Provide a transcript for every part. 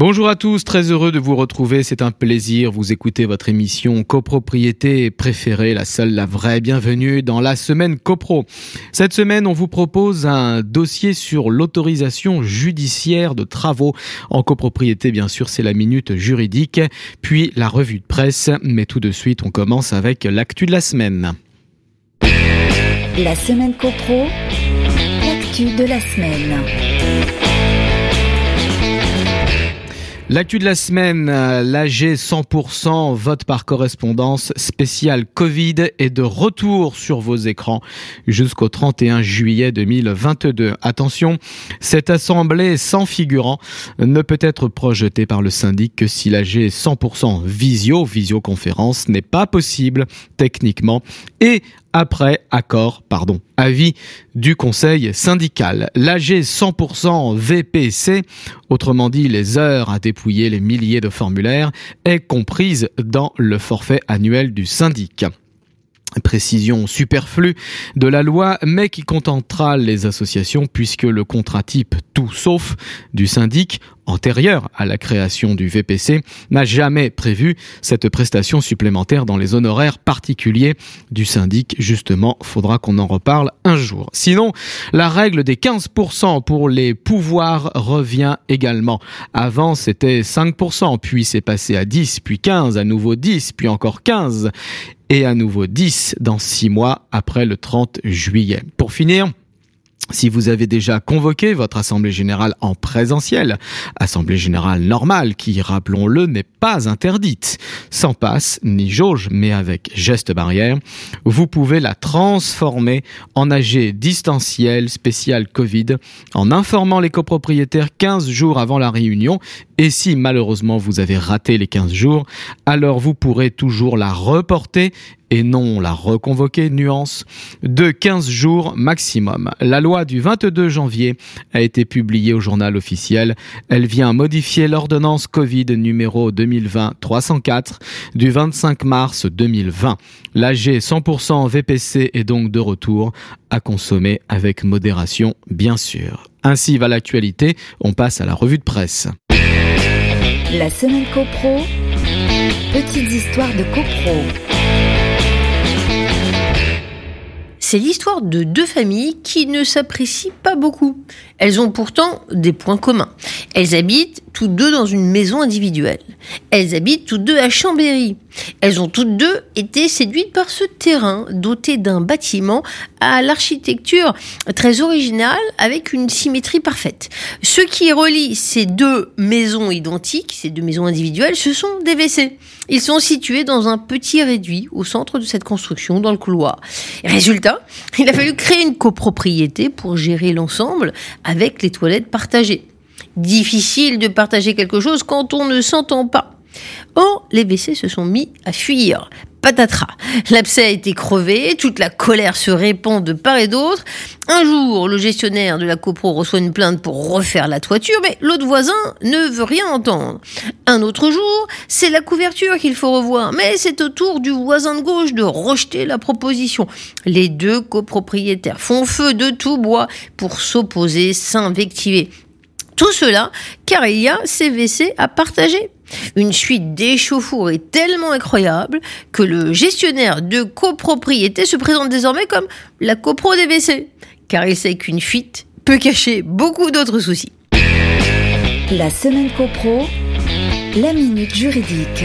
Bonjour à tous, très heureux de vous retrouver. C'est un plaisir. Vous écoutez votre émission copropriété préférée, la seule, la vraie. Bienvenue dans la semaine copro. Cette semaine, on vous propose un dossier sur l'autorisation judiciaire de travaux en copropriété. Bien sûr, c'est la minute juridique, puis la revue de presse. Mais tout de suite, on commence avec l'actu de la semaine. La semaine copro, l'actu de la semaine. L'actu de la semaine, euh, l'AG 100% vote par correspondance spécial Covid est de retour sur vos écrans jusqu'au 31 juillet 2022. Attention, cette assemblée sans figurant ne peut être projetée par le syndic que si l'AG 100% visio, visioconférence n'est pas possible techniquement et après accord, pardon, avis du conseil syndical. L'AG 100% VPC, autrement dit les heures à dépouiller les milliers de formulaires, est comprise dans le forfait annuel du syndic précision superflue de la loi, mais qui contentera les associations puisque le contrat type tout sauf du syndic antérieur à la création du VPC n'a jamais prévu cette prestation supplémentaire dans les honoraires particuliers du syndic. Justement, faudra qu'on en reparle un jour. Sinon, la règle des 15% pour les pouvoirs revient également. Avant, c'était 5%, puis c'est passé à 10, puis 15, à nouveau 10, puis encore 15 et à nouveau 10 dans 6 mois après le 30 juillet. Pour finir, si vous avez déjà convoqué votre assemblée générale en présentiel, assemblée générale normale qui, rappelons-le, n'est pas interdite, sans passe ni jauge, mais avec geste barrière, vous pouvez la transformer en AG distanciel spécial Covid en informant les copropriétaires 15 jours avant la réunion et si malheureusement vous avez raté les 15 jours, alors vous pourrez toujours la reporter et non la reconvoquer, nuance, de 15 jours maximum. La loi du 22 janvier a été publiée au journal officiel. Elle vient modifier l'ordonnance Covid numéro 2020-304 du 25 mars 2020. L'AG 100% VPC est donc de retour à consommer avec modération, bien sûr. Ainsi va l'actualité. On passe à la revue de presse. La semaine CoPro, petites histoires de CoPro. C'est l'histoire de deux familles qui ne s'apprécient pas beaucoup. Elles ont pourtant des points communs. Elles habitent toutes deux dans une maison individuelle. Elles habitent toutes deux à Chambéry. Elles ont toutes deux été séduites par ce terrain doté d'un bâtiment à l'architecture très originale avec une symétrie parfaite. Ce qui relie ces deux maisons identiques, ces deux maisons individuelles, ce sont des WC. Ils sont situés dans un petit réduit au centre de cette construction, dans le couloir. Résultat, il a fallu créer une copropriété pour gérer l'ensemble avec les toilettes partagées. Difficile de partager quelque chose quand on ne s'entend pas. Or, les WC se sont mis à fuir. Patatras. L'abcès a été crevé, toute la colère se répand de part et d'autre. Un jour, le gestionnaire de la copro reçoit une plainte pour refaire la toiture, mais l'autre voisin ne veut rien entendre. Un autre jour, c'est la couverture qu'il faut revoir, mais c'est au tour du voisin de gauche de rejeter la proposition. Les deux copropriétaires font feu de tout bois pour s'opposer, s'invectiver. Tout cela car il y a WC à partager. Une suite d'échauffourées tellement incroyable que le gestionnaire de copropriété se présente désormais comme la copro des WC, car il sait qu'une fuite peut cacher beaucoup d'autres soucis. La semaine copro, la minute juridique.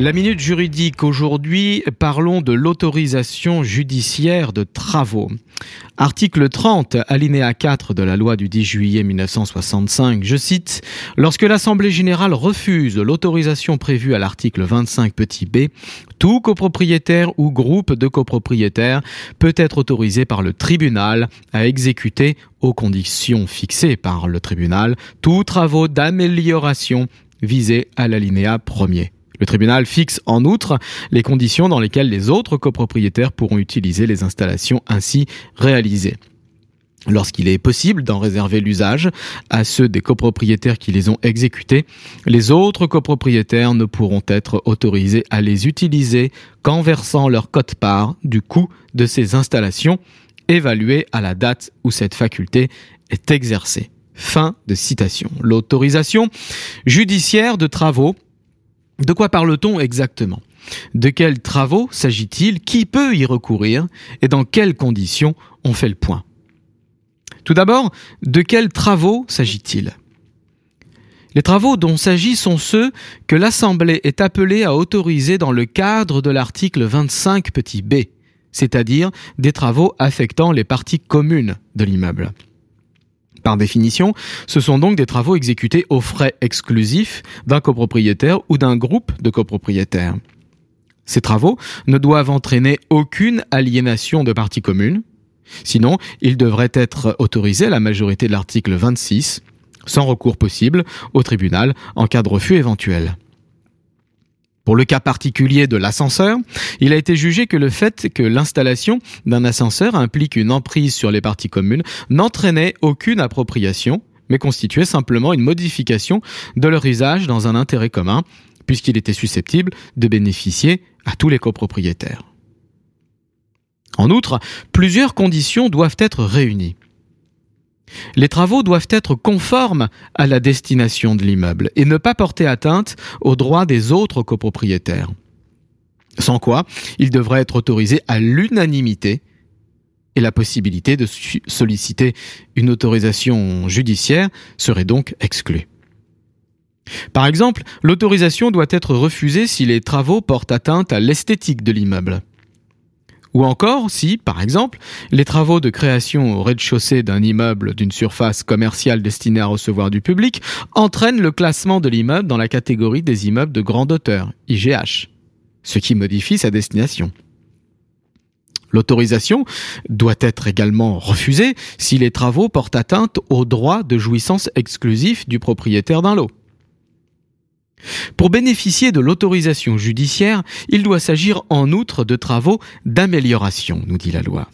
La minute juridique aujourd'hui, parlons de l'autorisation judiciaire de travaux. Article 30, alinéa 4 de la loi du 10 juillet 1965, je cite, Lorsque l'Assemblée générale refuse l'autorisation prévue à l'article 25 petit b, tout copropriétaire ou groupe de copropriétaires peut être autorisé par le tribunal à exécuter, aux conditions fixées par le tribunal, tous travaux d'amélioration visés à l'alinéa premier. Le tribunal fixe en outre les conditions dans lesquelles les autres copropriétaires pourront utiliser les installations ainsi réalisées. Lorsqu'il est possible d'en réserver l'usage à ceux des copropriétaires qui les ont exécutés, les autres copropriétaires ne pourront être autorisés à les utiliser qu'en versant leur cote-part du coût de ces installations, évalué à la date où cette faculté est exercée. Fin de citation. L'autorisation judiciaire de travaux. De quoi parle-t-on exactement? De quels travaux s'agit-il? Qui peut y recourir? Et dans quelles conditions? On fait le point. Tout d'abord, de quels travaux s'agit-il? Les travaux dont s'agit sont ceux que l'Assemblée est appelée à autoriser dans le cadre de l'article 25 petit b, c'est-à-dire des travaux affectant les parties communes de l'immeuble. Par définition, ce sont donc des travaux exécutés aux frais exclusifs d'un copropriétaire ou d'un groupe de copropriétaires. Ces travaux ne doivent entraîner aucune aliénation de parties communes, Sinon, il devrait être autorisé à la majorité de l'article 26, sans recours possible, au tribunal en cas de refus éventuel. Pour le cas particulier de l'ascenseur, il a été jugé que le fait que l'installation d'un ascenseur implique une emprise sur les parties communes n'entraînait aucune appropriation, mais constituait simplement une modification de leur usage dans un intérêt commun, puisqu'il était susceptible de bénéficier à tous les copropriétaires. En outre, plusieurs conditions doivent être réunies. Les travaux doivent être conformes à la destination de l'immeuble et ne pas porter atteinte aux droits des autres copropriétaires. Sans quoi, ils devraient être autorisés à l'unanimité et la possibilité de solliciter une autorisation judiciaire serait donc exclue. Par exemple, l'autorisation doit être refusée si les travaux portent atteinte à l'esthétique de l'immeuble. Ou encore si, par exemple, les travaux de création au rez-de-chaussée d'un immeuble d'une surface commerciale destinée à recevoir du public entraînent le classement de l'immeuble dans la catégorie des immeubles de grande hauteur, IGH, ce qui modifie sa destination. L'autorisation doit être également refusée si les travaux portent atteinte au droit de jouissance exclusif du propriétaire d'un lot. Pour bénéficier de l'autorisation judiciaire, il doit s'agir en outre de travaux d'amélioration, nous dit la loi.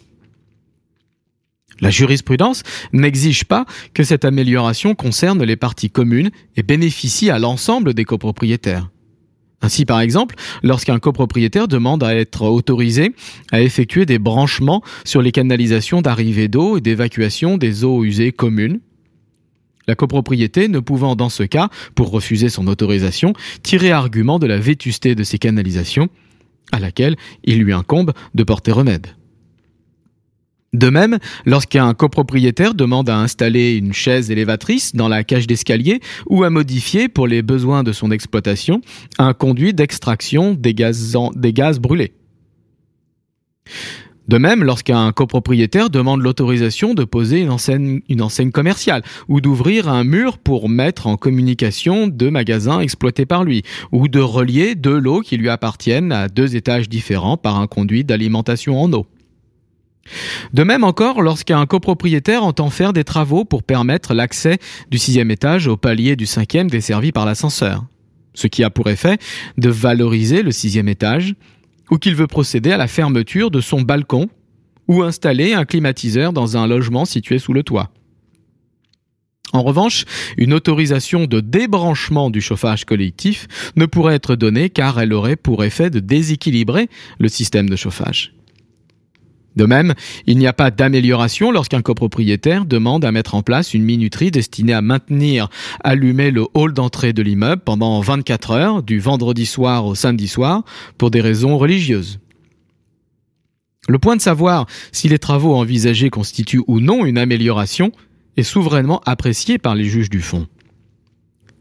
La jurisprudence n'exige pas que cette amélioration concerne les parties communes et bénéficie à l'ensemble des copropriétaires. Ainsi, par exemple, lorsqu'un copropriétaire demande à être autorisé à effectuer des branchements sur les canalisations d'arrivée d'eau et d'évacuation des eaux usées communes, la copropriété ne pouvant dans ce cas, pour refuser son autorisation, tirer argument de la vétusté de ces canalisations, à laquelle il lui incombe de porter remède. De même, lorsqu'un copropriétaire demande à installer une chaise élévatrice dans la cage d'escalier ou à modifier, pour les besoins de son exploitation, un conduit d'extraction des gaz brûlés. De même, lorsqu'un copropriétaire demande l'autorisation de poser une enseigne, commerciale ou d'ouvrir un mur pour mettre en communication deux magasins exploités par lui ou de relier deux lots qui lui appartiennent à deux étages différents par un conduit d'alimentation en eau. De même encore, lorsqu'un copropriétaire entend faire des travaux pour permettre l'accès du sixième étage au palier du cinquième desservi par l'ascenseur, ce qui a pour effet de valoriser le sixième étage ou qu'il veut procéder à la fermeture de son balcon ou installer un climatiseur dans un logement situé sous le toit. En revanche, une autorisation de débranchement du chauffage collectif ne pourrait être donnée car elle aurait pour effet de déséquilibrer le système de chauffage. De même, il n'y a pas d'amélioration lorsqu'un copropriétaire demande à mettre en place une minuterie destinée à maintenir allumé le hall d'entrée de l'immeuble pendant 24 heures, du vendredi soir au samedi soir, pour des raisons religieuses. Le point de savoir si les travaux envisagés constituent ou non une amélioration est souverainement apprécié par les juges du fond.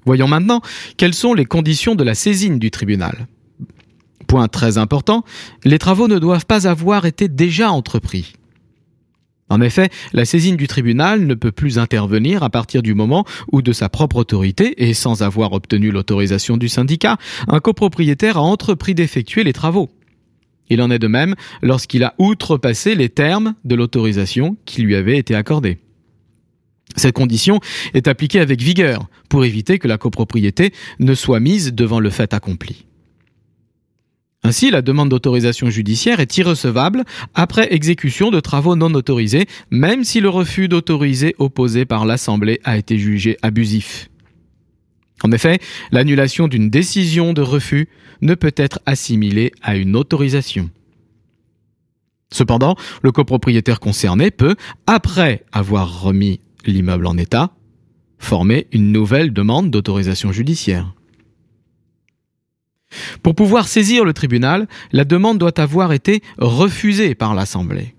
Voyons maintenant quelles sont les conditions de la saisine du tribunal. Point très important, les travaux ne doivent pas avoir été déjà entrepris. En effet, la saisine du tribunal ne peut plus intervenir à partir du moment où, de sa propre autorité et sans avoir obtenu l'autorisation du syndicat, un copropriétaire a entrepris d'effectuer les travaux. Il en est de même lorsqu'il a outrepassé les termes de l'autorisation qui lui avait été accordée. Cette condition est appliquée avec vigueur pour éviter que la copropriété ne soit mise devant le fait accompli. Ainsi, la demande d'autorisation judiciaire est irrecevable après exécution de travaux non autorisés, même si le refus d'autoriser opposé par l'Assemblée a été jugé abusif. En effet, l'annulation d'une décision de refus ne peut être assimilée à une autorisation. Cependant, le copropriétaire concerné peut, après avoir remis l'immeuble en état, former une nouvelle demande d'autorisation judiciaire. Pour pouvoir saisir le tribunal, la demande doit avoir été refusée par l'Assemblée.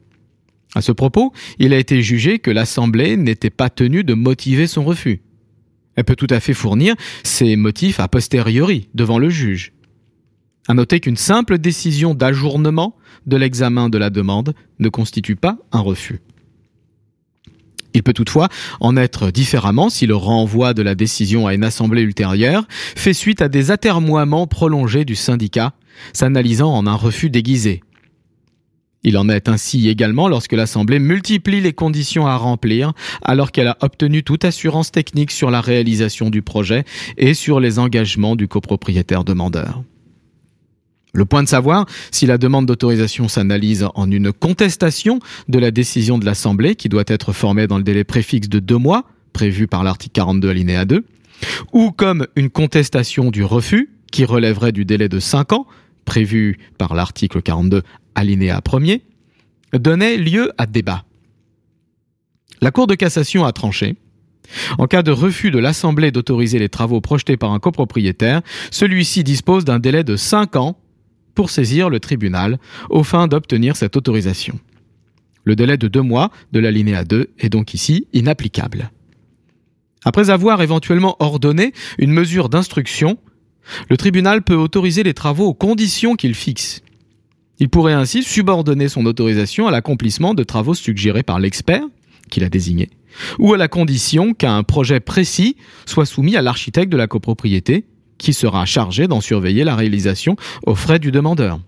À ce propos, il a été jugé que l'Assemblée n'était pas tenue de motiver son refus. Elle peut tout à fait fournir ses motifs a posteriori devant le juge. À noter qu'une simple décision d'ajournement de l'examen de la demande ne constitue pas un refus. Il peut toutefois en être différemment si le renvoi de la décision à une assemblée ultérieure fait suite à des atermoiements prolongés du syndicat, s'analysant en un refus déguisé. Il en est ainsi également lorsque l'Assemblée multiplie les conditions à remplir alors qu'elle a obtenu toute assurance technique sur la réalisation du projet et sur les engagements du copropriétaire demandeur. Le point de savoir si la demande d'autorisation s'analyse en une contestation de la décision de l'Assemblée qui doit être formée dans le délai préfixe de deux mois, prévu par l'article 42 alinéa 2, ou comme une contestation du refus qui relèverait du délai de cinq ans, prévu par l'article 42 alinéa 1er, donnait lieu à débat. La Cour de cassation a tranché. En cas de refus de l'Assemblée d'autoriser les travaux projetés par un copropriétaire, celui-ci dispose d'un délai de cinq ans pour saisir le tribunal aux fins d'obtenir cette autorisation. Le délai de deux mois de l'alinéa 2 est donc ici inapplicable. Après avoir éventuellement ordonné une mesure d'instruction, le tribunal peut autoriser les travaux aux conditions qu'il fixe. Il pourrait ainsi subordonner son autorisation à l'accomplissement de travaux suggérés par l'expert qu'il a désigné, ou à la condition qu'un projet précis soit soumis à l'architecte de la copropriété qui sera chargé d'en surveiller la réalisation aux frais du demandeur.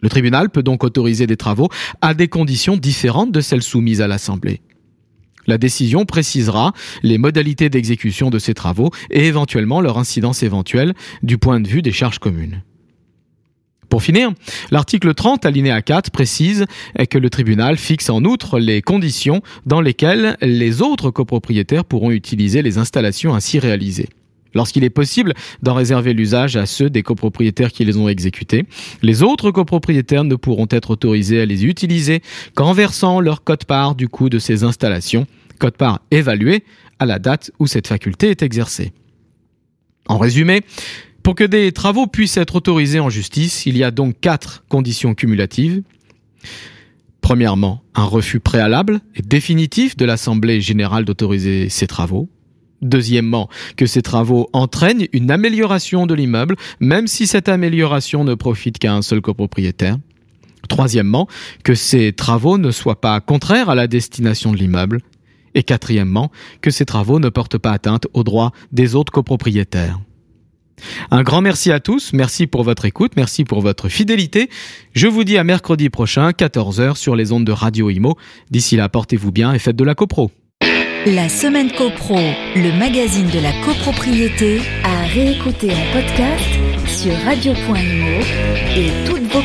Le tribunal peut donc autoriser des travaux à des conditions différentes de celles soumises à l'Assemblée. La décision précisera les modalités d'exécution de ces travaux et éventuellement leur incidence éventuelle du point de vue des charges communes. Pour finir, l'article 30 alinéa 4 précise que le tribunal fixe en outre les conditions dans lesquelles les autres copropriétaires pourront utiliser les installations ainsi réalisées. Lorsqu'il est possible d'en réserver l'usage à ceux des copropriétaires qui les ont exécutés, les autres copropriétaires ne pourront être autorisés à les utiliser qu'en versant leur cote-part du coût de ces installations, cote-part évaluée à la date où cette faculté est exercée. En résumé, pour que des travaux puissent être autorisés en justice, il y a donc quatre conditions cumulatives. Premièrement, un refus préalable et définitif de l'Assemblée générale d'autoriser ces travaux. Deuxièmement, que ces travaux entraînent une amélioration de l'immeuble, même si cette amélioration ne profite qu'à un seul copropriétaire. Troisièmement, que ces travaux ne soient pas contraires à la destination de l'immeuble. Et quatrièmement, que ces travaux ne portent pas atteinte aux droits des autres copropriétaires. Un grand merci à tous, merci pour votre écoute, merci pour votre fidélité. Je vous dis à mercredi prochain, 14h sur les ondes de Radio Imo. D'ici là, portez-vous bien et faites de la copro. La semaine copro, le magazine de la copropriété, à réécouter en podcast sur radio.imo et toutes vos.